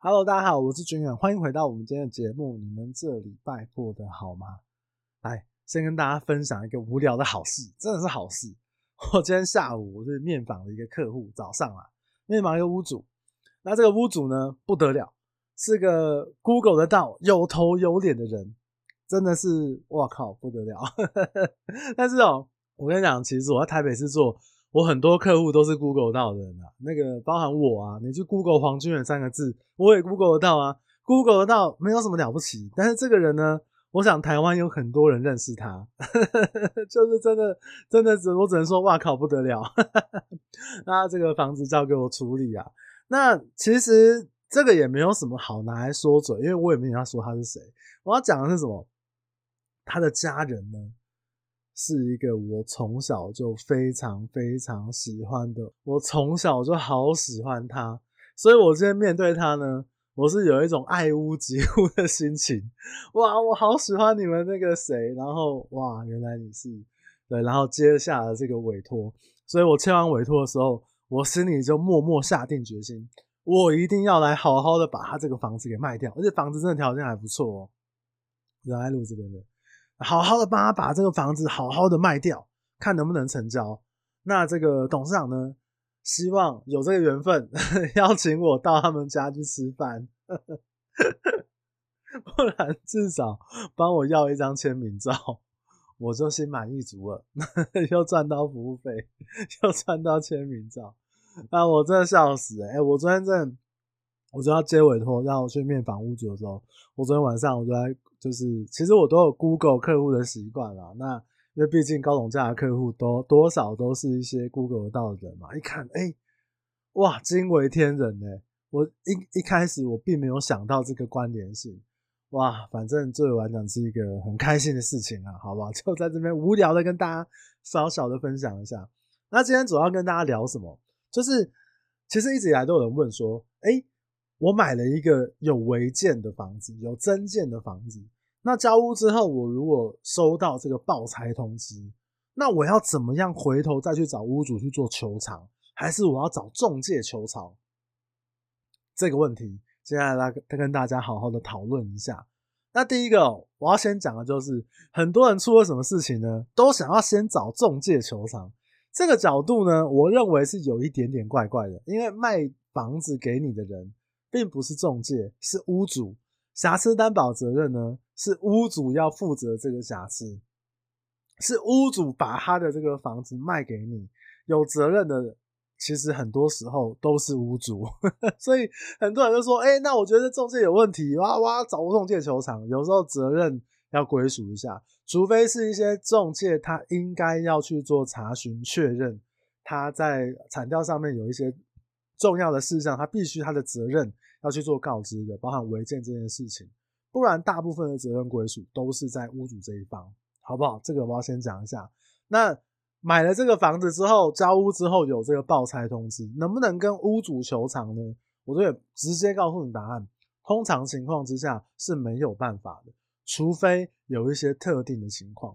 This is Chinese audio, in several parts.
Hello，大家好，我是军远，欢迎回到我们今天的节目。你们这礼拜过得好吗？来，先跟大家分享一个无聊的好事，真的是好事。我今天下午我是面访了一个客户，早上啊，面访一个屋主。那这个屋主呢，不得了，是个 Google 得到有头有脸的人，真的是哇靠，不得了。但是哦，我跟你讲，其实我在台北是做。我很多客户都是 Google 到的人啊，那个包含我啊，你去 Google 黄俊远三个字，我也 Google 得到啊，Google 得到没有什么了不起。但是这个人呢，我想台湾有很多人认识他，就是真的真的只我只能说哇靠不得了。那这个房子交给我处理啊，那其实这个也没有什么好拿来说嘴，因为我也没有要说他是谁，我要讲的是什么？他的家人呢？是一个我从小就非常非常喜欢的，我从小就好喜欢他，所以我今天面对他呢，我是有一种爱屋及乌的心情。哇，我好喜欢你们那个谁，然后哇，原来你是对，然后接下了这个委托，所以我签完委托的时候，我心里就默默下定决心，我一定要来好好的把他这个房子给卖掉，而且房子真的条件还不错哦，仁爱路这边的。好好的帮他把这个房子好好的卖掉，看能不能成交。那这个董事长呢，希望有这个缘分，邀请我到他们家去吃饭，不然至少帮我要一张签名照，我就心满意足了，又赚到服务费，又赚到签名照。啊我真的笑死哎、我昨天真的，我就要接委托，让我去面访屋主的时候，我昨天晚上我就在。就是，其实我都有 Google 客户的习惯啦。那因为毕竟高总价的客户都多少都是一些 Google 到的人嘛。一看，哎、哇，惊为天人呢！我一一开始我并没有想到这个关联性。哇，反正对我来讲是一个很开心的事情啊，好不好？就在这边无聊的跟大家小小的分享一下。那今天主要跟大家聊什么？就是其实一直以来都有人问说，哎、我买了一个有违建的房子，有增建的房子。那交屋之后，我如果收到这个报拆通知，那我要怎么样回头再去找屋主去做求偿，还是我要找中介求偿？这个问题，接下来来跟大家好好的讨论一下。那第一个，我要先讲的就是，很多人出了什么事情呢，都想要先找中介求偿。这个角度呢，我认为是有一点点怪怪的，因为卖房子给你的人。并不是中介，是屋主。瑕疵担保责任呢，是屋主要负责这个瑕疵，是屋主把他的这个房子卖给你，有责任的，其实很多时候都是屋主。所以很多人就说：“哎、那我觉得中介有问题，哇哇，找中介求偿。”有时候责任要归属一下，除非是一些中介，他应该要去做查询确认，他在产调上面有一些。重要的事项，他必须他的责任要去做告知的，包含违建这件事情，不然大部分的责任归属都是在屋主这一方，好不好？这个我要先讲一下。那买了这个房子之后，交屋之后有这个报拆通知，能不能跟屋主求偿呢？我这也直接告诉你答案。通常情况之下是没有办法的，除非有一些特定的情况。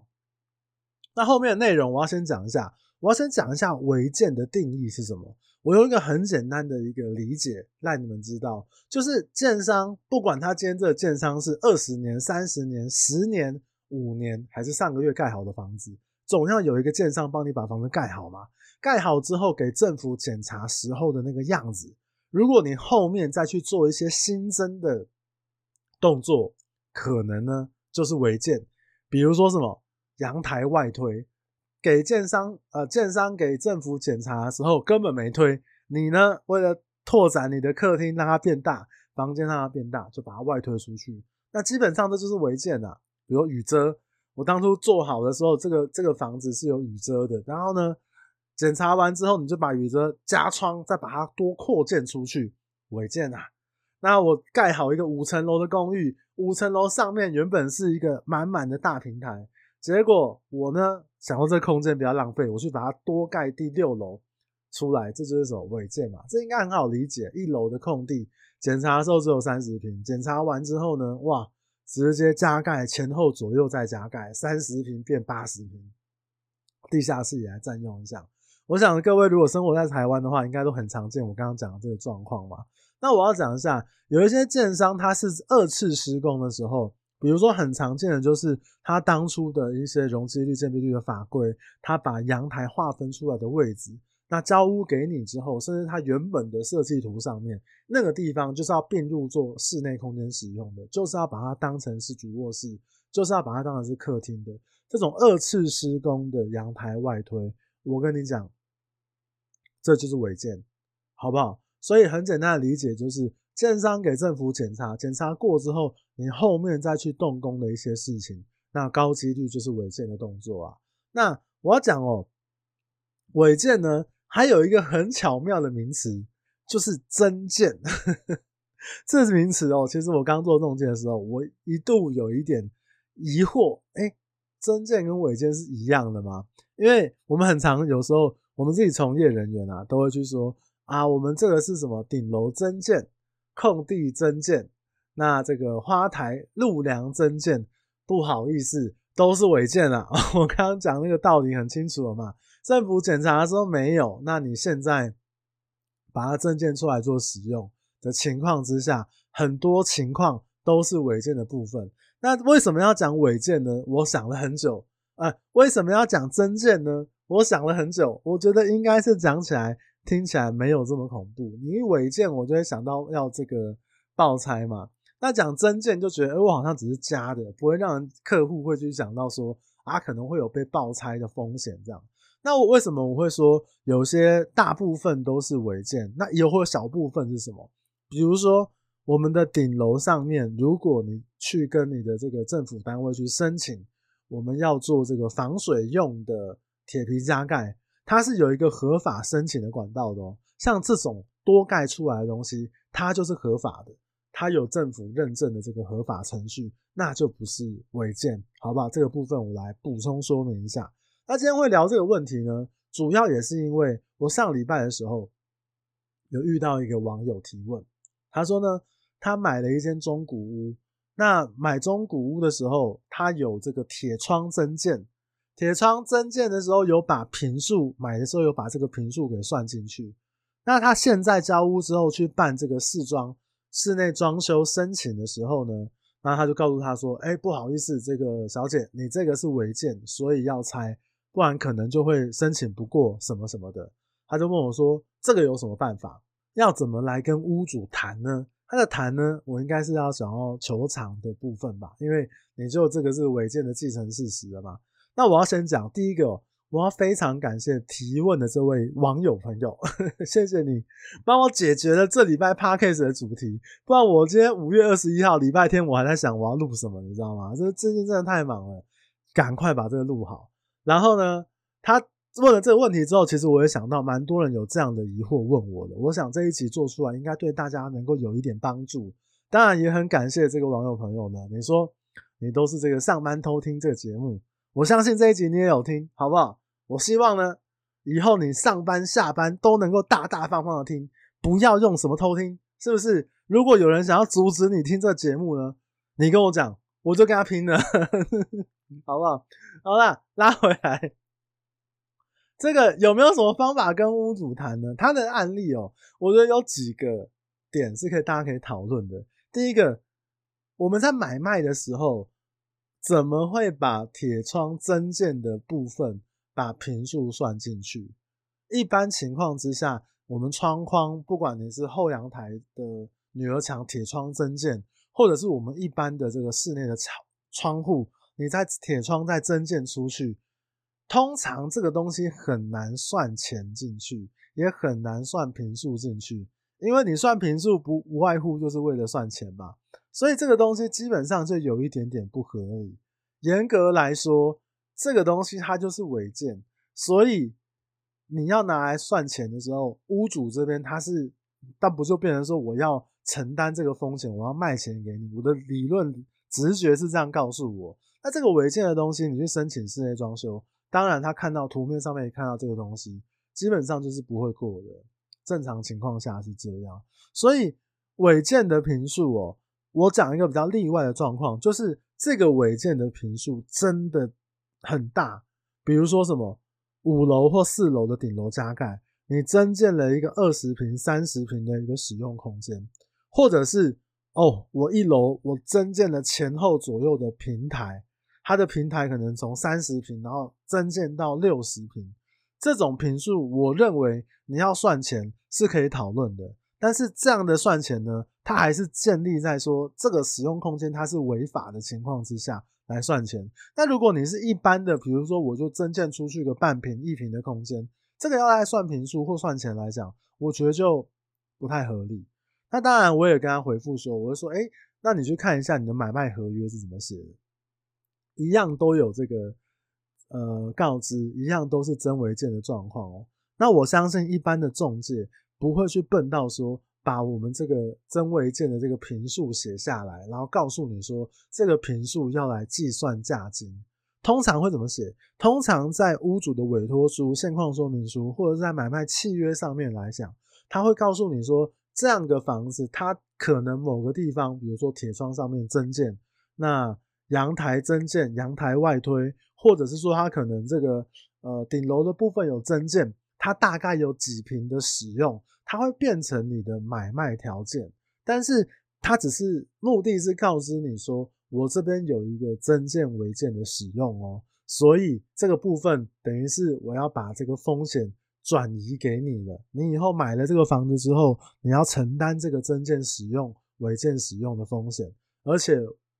那后面的内容我要先讲一下，我要先讲一下违建的定义是什么。我用一个很简单的一个理解让你们知道，就是建商不管他今天这个建商是二十年、三十年、十年、五年，还是上个月盖好的房子，总要有一个建商帮你把房子盖好嘛。盖好之后给政府检查时候的那个样子，如果你后面再去做一些新增的动作，可能呢就是违建，比如说什么阳台外推。给建商，呃，建商给政府检查的时候根本没推，你呢，为了拓展你的客厅让它变大，房间让它变大，就把它外推出去。那基本上这就是违建啊。比如雨遮，我当初做好的时候，这个这个房子是有雨遮的，然后呢，检查完之后你就把雨遮加窗，再把它多扩建出去，违建啊。那我盖好一个五层楼的公寓，五层楼上面原本是一个满满的大平台。结果我呢，想说这空间比较浪费，我去把它多盖第六楼出来，这就是什么违建嘛？这应该很好理解。一楼的空地检查的时候只有三十平，检查完之后呢，哇，直接加盖前后左右再加盖，三十平变八十平，地下室也来占用一下。我想各位如果生活在台湾的话，应该都很常见我刚刚讲的这个状况嘛。那我要讲一下，有一些建商他是二次施工的时候，比如说很常见的就是他当初的一些容积率、建蔽率的法规，他把阳台划分出来的位置，那交屋给你之后，甚至他原本的设计图上面那个地方就是要并入做室内空间使用的，就是要把它当成是主卧室，就是要把它当成是客厅的这种二次施工的阳台外推，我跟你讲，这就是违建，好不好？所以很简单的理解就是，建商给政府检查，检查过之后，你后面再去动工的一些事情，那高几率就是违建的动作啊。那我要讲哦，违建呢，还有一个很巧妙的名词，就是增建。这是名词哦。其实我刚做仲介的时候，我一度有一点疑惑，哎，增建跟违建是一样的吗？因为我们很常有时候，我们自己从业人员啊，都会去说。啊，我们这个是什么？顶楼增建、空地增建，那这个花台、路梁增建，不好意思，都是违建啊！我刚刚讲那个道理很清楚了嘛？政府检查的时候没有，那你现在把它增建出来做使用的情况之下，很多情况都是违建的部分。那为什么要讲违建呢？我想了很久。啊，为什么要讲增建呢？我想了很久，我觉得应该是讲起来。听起来没有这么恐怖。你一违建，我就会想到要这个爆拆嘛。那讲增建就觉得，哎，我好像只是加的，不会让人客户会去想到说啊，可能会有被爆拆的风险这样。那我为什么我会说有些大部分都是违建？那也会有小部分是什么？比如说我们的顶楼上面，如果你去跟你的这个政府单位去申请，我们要做这个防水用的铁皮加盖。它是有一个合法申请的管道的哦，像这种多盖出来的东西，它就是合法的，它有政府认证的这个合法程序，那就不是违建，好不好？这个部分我来补充说明一下。那今天会聊这个问题呢，主要也是因为我上礼拜的时候有遇到一个网友提问，他说呢，他买了一间中古屋，那买中古屋的时候，他有这个铁窗增建。铁窗增建的时候有把坪数，买的时候有把这个坪数给算进去。那他现在交屋之后去办这个试装、室内装修申请的时候呢，那他就告诉他说：“哎，不好意思，这个小姐，你这个是违建，所以要拆，不然可能就会申请不过什么什么的。”他就问我说：“这个有什么办法？要怎么来跟屋主谈呢？”他的谈呢，我应该是要想要求偿的部分吧，因为你就这个是违建的既成事实了嘛。那我要先讲第一个，我要非常感谢提问的这位网友朋友，呵呵，谢谢你帮我解决了这礼拜 Podcast 的主题，不然我今天五月二十一号礼拜天我还在想我要录什么，你知道吗？这最近真的太忙了，赶快把这个录好。然后呢，他问了这个问题之后，其实我也想到蛮多人有这样的疑惑问我的，我想这一集做出来应该对大家能够有一点帮助。当然也很感谢这个网友朋友呢，你说你都是这个上班偷听这个节目。我相信这一集你也有听，好不好？我希望呢，以后你上班下班都能够大大方方的听，不要用什么偷听，是不是？如果有人想要阻止你听这节目呢，你跟我讲，我就跟他拼了，好不好？好了，拉回来，这个有没有什么方法跟屋主谈呢？他的案例哦，我觉得有几个点是可以大家可以讨论的。第一个，我们在买卖的时候。怎么会把铁窗增建的部分把平数算进去？一般情况之下，我们窗框，不管你是后阳台的女儿墙铁窗增建，或者是我们一般的这个室内的窗窗户，你在铁窗再增建出去，通常这个东西很难算钱进去，也很难算平数进去，因为你算平数不无外乎就是为了算钱嘛。所以这个东西基本上就有一点点不合理。严格来说，这个东西它就是违建。所以你要拿来算钱的时候，屋主这边他是，但不就变成说我要承担这个风险，我要卖钱给你。我的理论直觉是这样告诉我。那这个违建的东西，你去申请室内装修，当然他看到图面上面也看到这个东西，基本上就是不会过的。正常情况下是这样。所以违建的坪数哦。我讲一个比较例外的状况，就是这个违建的坪数真的很大，比如说什么五楼或四楼的顶楼加盖，你增建了一个二十平、三十平的一个使用空间，或者是哦，我一楼我增建了前后左右的平台，它的平台可能从三十平，然后增建到六十平，这种平数，我认为你要算钱是可以讨论的。但是这样的算钱呢，它还是建立在说这个使用空间它是违法的情况之下来算钱。那如果你是一般的，比如说我就增建出去个半平、一平的空间。这个要来算平数或算钱来讲，我觉得就不太合理。那当然，我也跟他回复说，我就说，哎，那你去看一下你的买卖合约是怎么写的，一样都有这个呃告知，一样都是真违建的状况哦。那我相信一般的中介不会去笨到说，把我们这个真违建的这个坪数写下来，然后告诉你说这个坪数要来计算价金。通常会怎么写？通常在屋主的委托书、现况说明书，或者是在买卖契约上面来讲，他会告诉你说，这样的房子它可能某个地方，比如说铁窗上面增建，那阳台增建、阳台外推，或者是说它可能这个呃顶楼的部分有增建，它大概有几平的使用，它会变成你的买卖条件，但是它只是目的是告知你说。我这边有一个增建违建的使用哦，所以这个部分等于是我要把这个风险转移给你了。你以后买了这个房子之后，你要承担这个增建使用违建使用的风险，而且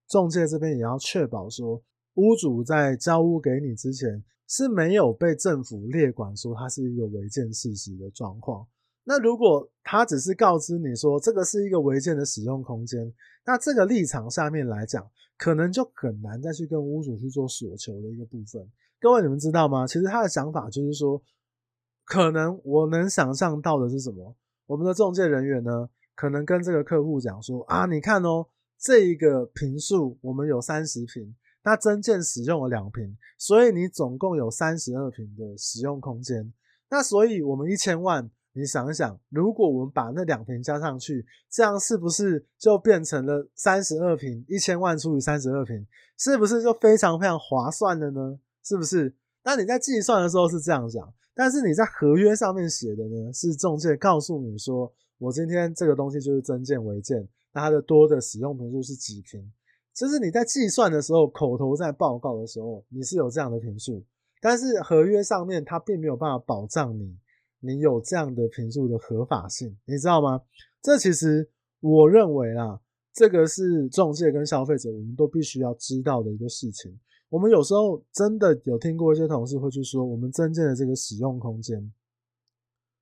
中介这边也要确保说，屋主在交屋给你之前是没有被政府列管说它是一个违建事实的状况。那如果他只是告知你说这个是一个违建的使用空间，那这个立场下面来讲，可能就很难再去跟屋主去做索求的一个部分。各位，你们知道吗？其实他的想法就是说，可能我能想象到的是什么？我们的中介人员呢，可能跟这个客户讲说啊，你看哦，这一个坪数我们有三十坪，那增建使用了两瓶，所以你总共有三十二坪的使用空间。那所以我们一千万。你想一想，如果我们把那两瓶加上去，这样是不是就变成了三十二坪？一千万除以三十二坪，是不是就非常非常划算了呢？是不是？那你在计算的时候是这样讲，但是你在合约上面写的呢，是中介告诉你说，我今天这个东西就是增建违建，那它的多的使用频数是几瓶？就是你在计算的时候，口头在报告的时候，你是有这样的坪数，但是合约上面它并没有办法保障你。你有这样的坪数的合法性，你知道吗？这其实我认为啦，这个是中介跟消费者我们都必须要知道的一个事情。我们有时候真的有听过一些同事会去说，我们真正的这个使用空间，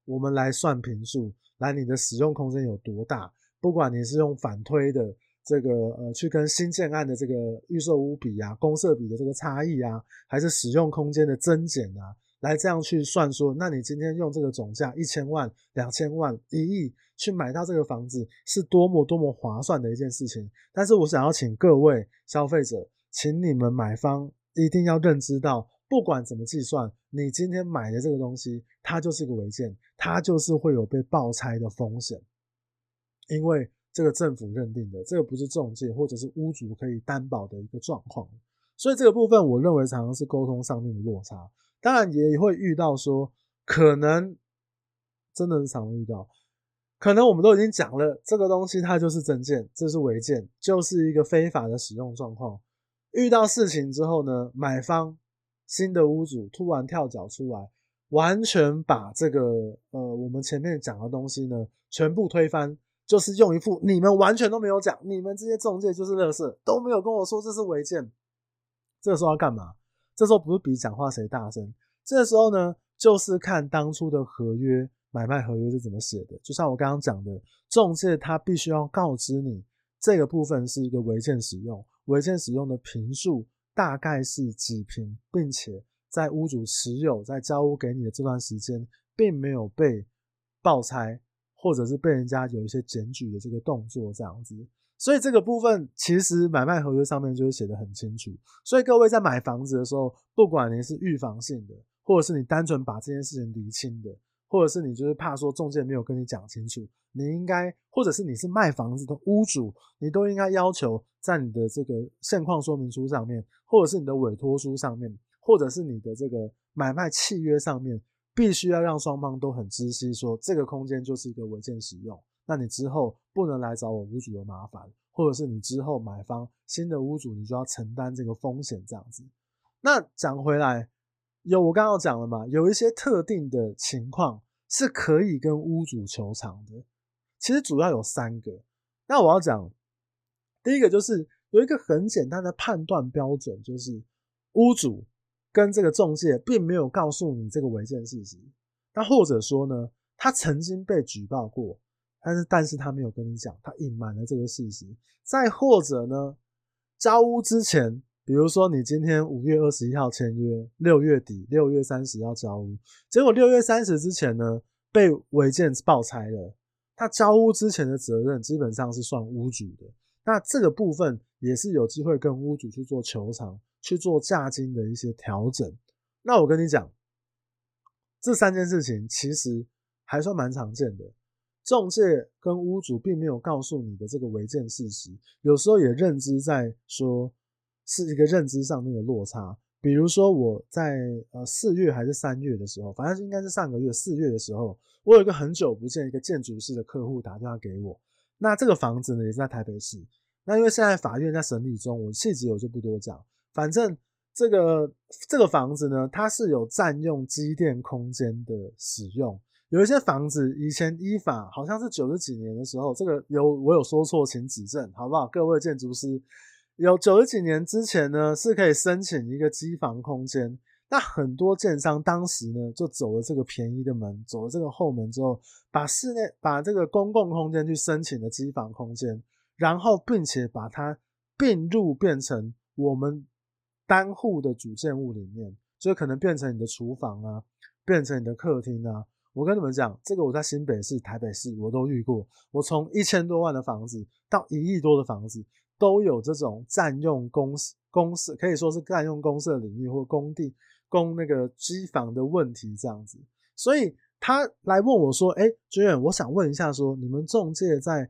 我们来算坪数，来你的使用空间有多大？不管你是用反推的这个呃，去跟新建案的这个预售屋比啊，公设比的这个差异啊，还是使用空间的增减啊？来这样去算说，那你今天用这个总价一千万、两千万、一亿去买到这个房子，是多么多么划算的一件事情。但是我想要请各位消费者，请你们买方一定要认知到，不管怎么计算，你今天买的这个东西，它就是一个违建，它就是会有被爆拆的风险，因为这个政府认定的，这个不是中介或者是屋主可以担保的一个状况。所以这个部分，我认为常常是沟通上面的落差。当然也会遇到说，可能真的是常遇到，可能我们都已经讲了，这个东西它就是增建，这是违建，就是一个非法的使用状况。遇到事情之后呢，买方新的屋主突然跳脚出来，完全把这个呃我们前面讲的东西呢全部推翻，就是用一副你们完全都没有讲，你们这些中介就是乐色，都没有跟我说这是违建，这个时候要干嘛？这时候不是比讲话谁大声，这时候呢，就是看当初的合约买卖合约是怎么写的。就像我刚刚讲的，中介他必须要告知你这个部分是一个违建使用，违建使用的坪数大概是几坪，并且在屋主持有在交屋给你的这段时间，并没有被爆拆，或者是被人家有一些检举的这个动作，这样子。所以这个部分其实买卖合约上面就会写得很清楚。所以各位在买房子的时候，不管你是预防性的，或者是你单纯把这件事情厘清的，或者是你就是怕说中介没有跟你讲清楚，你应该，或者是你是卖房子的屋主，你都应该要求在你的这个现况说明书上面，或者是你的委托书上面，或者是你的这个买卖契约上面，必须要让双方都很知悉，说这个空间就是一个违建使用。那你之后不能来找我屋主的麻烦，或者是你之后买方新的屋主，你就要承担这个风险这样子。那讲回来，有我刚刚讲了嘛，有一些特定的情况是可以跟屋主求偿的。其实主要有三个。那我要讲第一个就是有一个很简单的判断标准，就是屋主跟这个中介并没有告诉你这个违建事实。那或者说呢，他曾经被举报过。但是，但是他没有跟你讲，他隐瞒了这个事实。再或者呢，交屋之前，比如说你今天五月二十一号签约，六月底六月三十要交屋，结果六月三十之前呢，被违建爆拆了。他交屋之前的责任基本上是算屋主的，那这个部分也是有机会跟屋主去做求偿，去做价金的一些调整。那我跟你讲，这三件事情其实还算蛮常见的。中介跟屋主并没有告诉你的这个违建事实，有时候也认知在说是一个认知上面的落差。比如说我在呃四月还是三月的时候，反正应该是上个月四月的时候，我有一个很久不见一个建筑师的客户打电话给我。那这个房子呢也是在台北市。那因为现在法院在审理中，我细节我就不多讲。反正这个这个房子呢，它是有占用机电空间的使用。有一些房子以前依法好像是九十几年的时候，这个有我有说错，请指正，好不好？各位建筑师，有九十几年之前呢，是可以申请一个机房空间。那很多建商当时呢，就走了这个便宜的门，走了这个后门之后，把室内把这个公共空间去申请了机房空间，然后并且把它并入变成我们单户的主建物里面，就可能变成你的厨房啊，变成你的客厅啊。我跟你们讲，这个我在新北市、台北市我都遇过。我从一千多万的房子到一亿多的房子，都有这种占用公公司，可以说是占用公设领域或工地供那个机房的问题这样子。所以他来问我说：“哎，军远，我想问一下，说你们中介在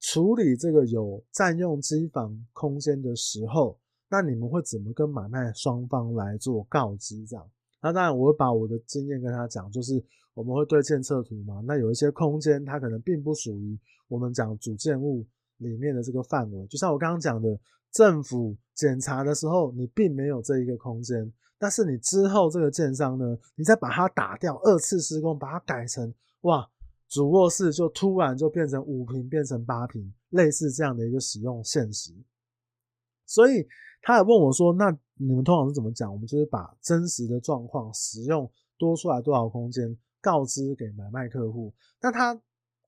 处理这个有占用机房空间的时候，那你们会怎么跟买卖双方来做告知？这样？那当然，我会把我的经验跟他讲，就是。”我们会对建测图嘛，那有一些空间它可能并不属于我们讲主建物里面的这个范围，就像我刚刚讲的，政府检查的时候你并没有这一个空间，但是你之后这个建商呢，你再把它打掉，二次施工把它改成哇，主卧室就突然就变成五平变成八平，类似这样的一个使用现实。所以他也问我说，那你们通常是怎么讲？我们就是把真实的状况使用多出来多少空间。告知给买卖客户，那他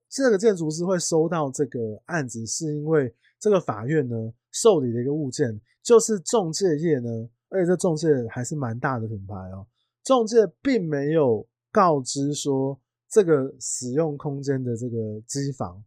这个建筑师会收到这个案子，是因为这个法院呢受理的一个物件，就是中介业呢，而且这中介还是蛮大的品牌哦。中介并没有告知说这个使用空间的这个机房，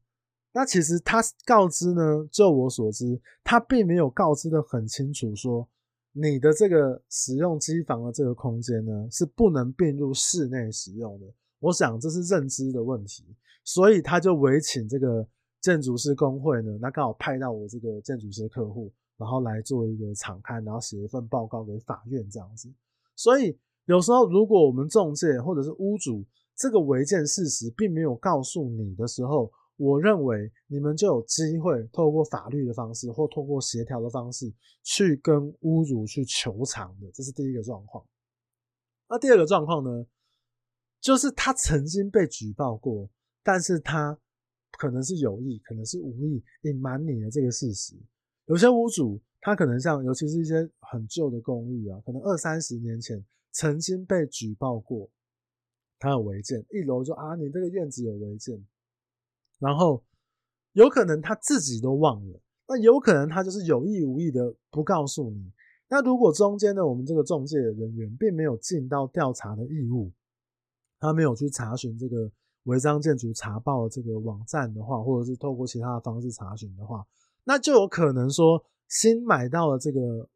那其实他告知呢，就我所知，他并没有告知的很清楚说。你的这个使用机房的这个空间呢，是不能并入室内使用的。我想这是认知的问题，所以他就委请这个建筑师工会呢，那刚好派到我这个建筑师的客户，然后来做一个场勘，然后写一份报告给法院这样子。所以有时候如果我们中介或者是屋主这个违建事实并没有告诉你的时候，我认为你们就有机会透过法律的方式或透过协调的方式去跟屋主去求偿的，这是第一个状况。那第二个状况呢，就是他曾经被举报过，但是他可能是有意，可能是无意隐瞒你的这个事实。有些屋主他可能像，尤其是一些很旧的公寓啊，可能二三十年前曾经被举报过，他有违建，一楼说啊，你这个院子有违建。然后有可能他自己都忘了，那有可能他就是有意无意的不告诉你。那如果中间的我们这个中介人员并没有尽到调查的义务，他没有去查询这个违章建筑查报的这个网站的话，或者是透过其他的方式查询的话，那就有可能说新买到的这个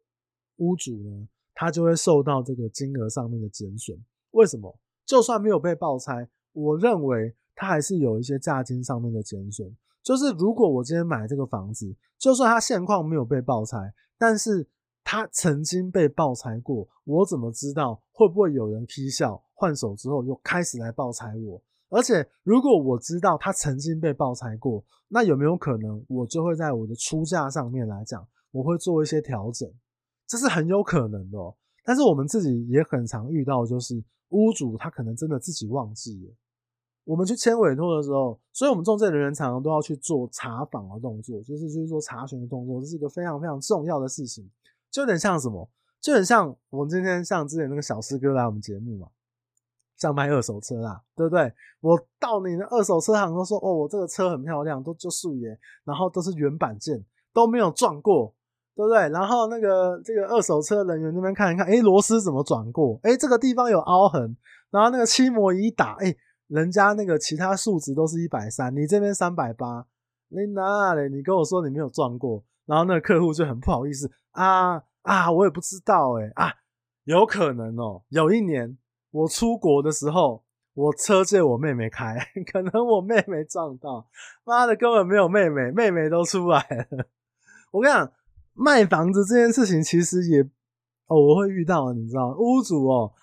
屋主呢，他就会受到这个金额上面的减损。为什么？就算没有被爆拆，我认为。它还是有一些价金上面的减损，就是如果我今天买这个房子，就算它现况没有被爆拆，但是他曾经被爆拆过，我怎么知道会不会有人踢笑换手之后又开始来爆拆我？而且如果我知道他曾经被爆拆过，那有没有可能我就会在我的出价上面来讲，我会做一些调整？这是很有可能的喔。但是我们自己也很常遇到，就是屋主他可能真的自己忘记了。我们去签委托的时候，所以我们中介人员常常都要去做查访的动作，就是去做查询的动作，这是一个非常非常重要的事情。就有点像什么？就很像我们今天像之前那个小师哥来我们节目嘛，像卖二手车啦，对不对？我到你的二手车行都说，哦，我这个车很漂亮，都就素颜，然后都是原版件，都没有撞过，对不对？然后那个这个二手车人员那边看一看，诶，螺丝怎么转过？诶，这个地方有凹痕，然后那个漆膜一打，诶。人家那个其他数值都是一百三，你这边三百八，你哪里？你跟我说你没有撞过，然后那个客户就很不好意思啊啊，我也不知道诶、啊，有可能哦、有一年我出国的时候，我车借我妹妹开，可能我妹妹撞到，妈的根本没有妹妹，妹妹都出来了。我跟你讲，卖房子这件事情其实也哦，我会遇到，你知道屋主哦、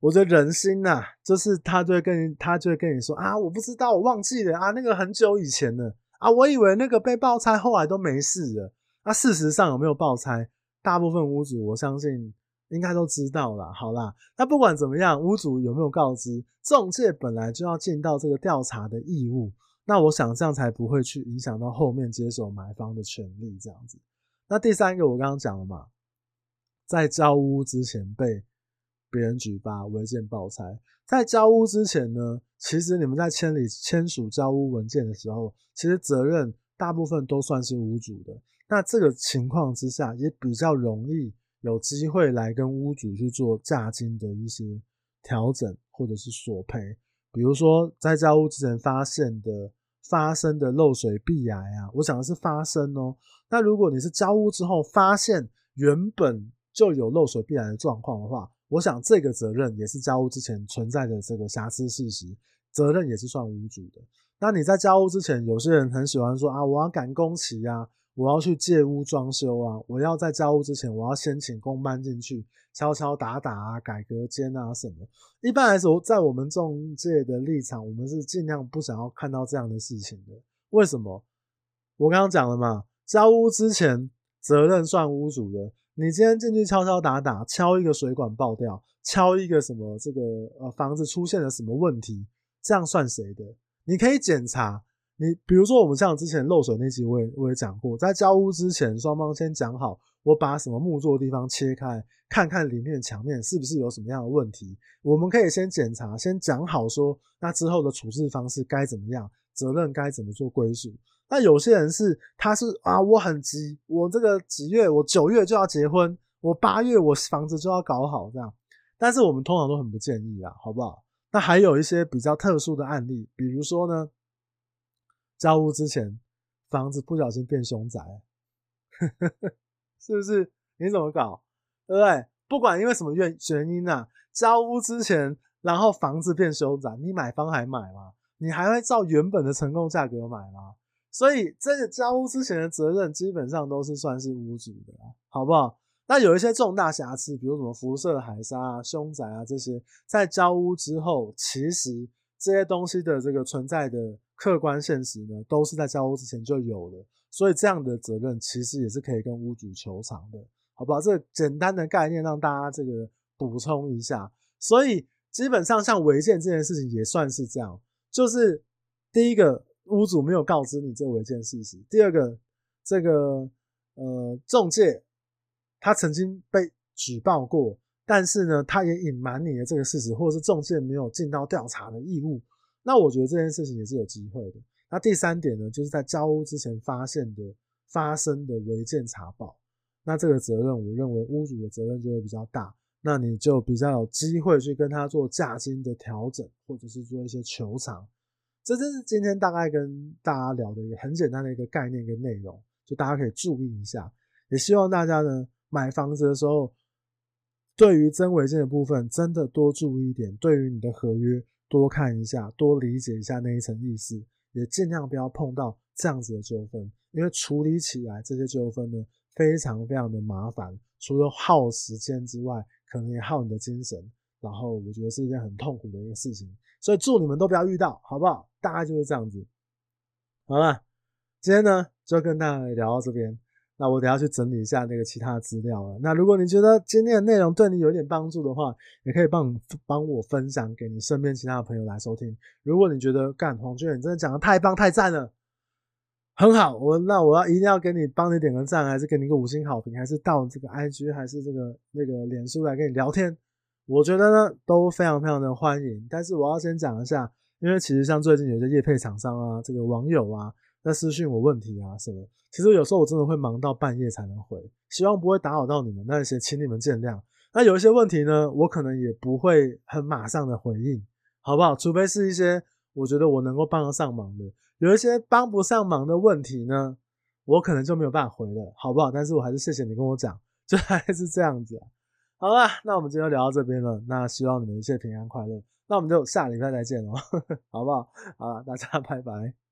我的人心呐、啊，就是他就会跟他就会跟你说啊，我不知道，我忘记了啊，那个很久以前了啊，我以为那个被爆拆，后来都没事了。那、事实上有没有爆拆？大部分屋主我相信应该都知道啦。好啦，那不管怎么样，屋主有没有告知，中介本来就要尽到这个调查的义务。那我想这样才不会去影响到后面接手买方的权利。这样子。那第三个我刚刚讲了嘛，在交屋之前被。别人举发违建报拆，在交屋之前呢，其实你们在签里签署交屋文件的时候，其实责任大部分都算是屋主的。那这个情况之下，也比较容易有机会来跟屋主去做价金的一些调整或者是索赔。比如说在交屋之前发现的发生的漏水壁癌啊，我讲的是发生哦。那如果你是交屋之后发现原本就有漏水壁癌的状况的话，我想这个责任也是交屋之前存在的这个瑕疵事实，责任也是算屋主的。那你在交屋之前，有些人很喜欢说啊，我要赶工期啊，我要去借屋装修啊，我要在交屋之前，我要先请工班进去敲敲打打啊，改隔间啊什么。一般来说，在我们中介的立场，我们是尽量不想要看到这样的事情的。为什么？我刚刚讲了嘛，交屋之前责任算屋主的。你今天进去敲敲打打，敲一个水管爆掉，敲一个什么这个呃房子出现了什么问题，这样算谁的？你可以检查。你比如说我们像之前漏水那集，我也我也讲过，在交屋之前，双方先讲好，我把什么木作的地方切开，看看里面墙面是不是有什么样的问题。我们可以先检查，先讲好说，那之后的处置方式该怎么样，责任该怎么做归属。那有些人是，他是啊，我很急，我这个几月，我九月就要结婚，我八月我房子就要搞好这样。但是我们通常都很不建议啊，好不好？那还有一些比较特殊的案例，比如说呢，交屋之前房子不小心变凶宅，是不是？你怎么搞？对不对？不管因为什么原原因啊，交屋之前然后房子变凶宅，你买方还买吗？你还会照原本的成购价格买吗？所以这个交屋之前的责任基本上都是算是屋主的，好不好？那有一些重大瑕疵，比如什么辐射海砂啊、凶宅啊这些，在交屋之后，其实这些东西的这个存在的客观现实呢，都是在交屋之前就有的。所以这样的责任其实也是可以跟屋主求偿的，好不好？这简单的概念让大家这个补充一下。所以基本上像违建这件事情也算是这样，就是第一个。屋主没有告知你这违建事实。第二个，这个呃中介他曾经被举报过，但是呢，他也隐瞒你的这个事实，或者是中介没有尽到调查的义务。那我觉得这件事情也是有机会的。那第三点呢，就是在交屋之前发现的发生的违建查报，那这个责任，我认为屋主的责任就会比较大，那你就比较有机会去跟他做价金的调整，或者是做一些求偿。这就是今天大概跟大家聊的一个很简单的一个概念跟内容，就大家可以注意一下。也希望大家呢买房子的时候，对于真违建的部分真的多注意一点，对于你的合约多看一下，多理解一下那一层意思，也尽量不要碰到这样子的纠纷，因为处理起来这些纠纷呢非常非常的麻烦，除了耗时间之外，可能也耗你的精神。然后我觉得是一件很痛苦的一个事情，所以祝你们都不要遇到，好不好？大概就是这样子。好了，今天呢就跟大家聊到这边。那我等下去整理一下那个其他的资料了。那如果你觉得今天的内容对你有一点帮助的话，也可以帮帮我分享给你身边其他的朋友来收听。如果你觉得干黄俊，你真的讲的太棒太赞了，很好，我那我要一定要给你帮你点个赞，还是给你个五星好评，还是到这个 IG 还是这个那个脸书来跟你聊天，我觉得呢都非常非常的欢迎。但是我要先讲一下，因为其实像最近有些业配厂商啊，这个网友啊。在私讯我问题啊什么，其实有时候我真的会忙到半夜才能回，希望不会打扰到你们，那些请你们见谅。那有一些问题呢，我可能也不会很马上的回应，好不好？除非是一些我觉得我能够帮得上忙的，有一些帮不上忙的问题呢，我可能就没有办法回了，好不好？但是我还是谢谢你跟我讲，就 还是这样子。好了，那我们今天就聊到这边了，那希望你们一切平安快乐，那我们就下礼拜再见喽，好不好？啊，大家拜拜。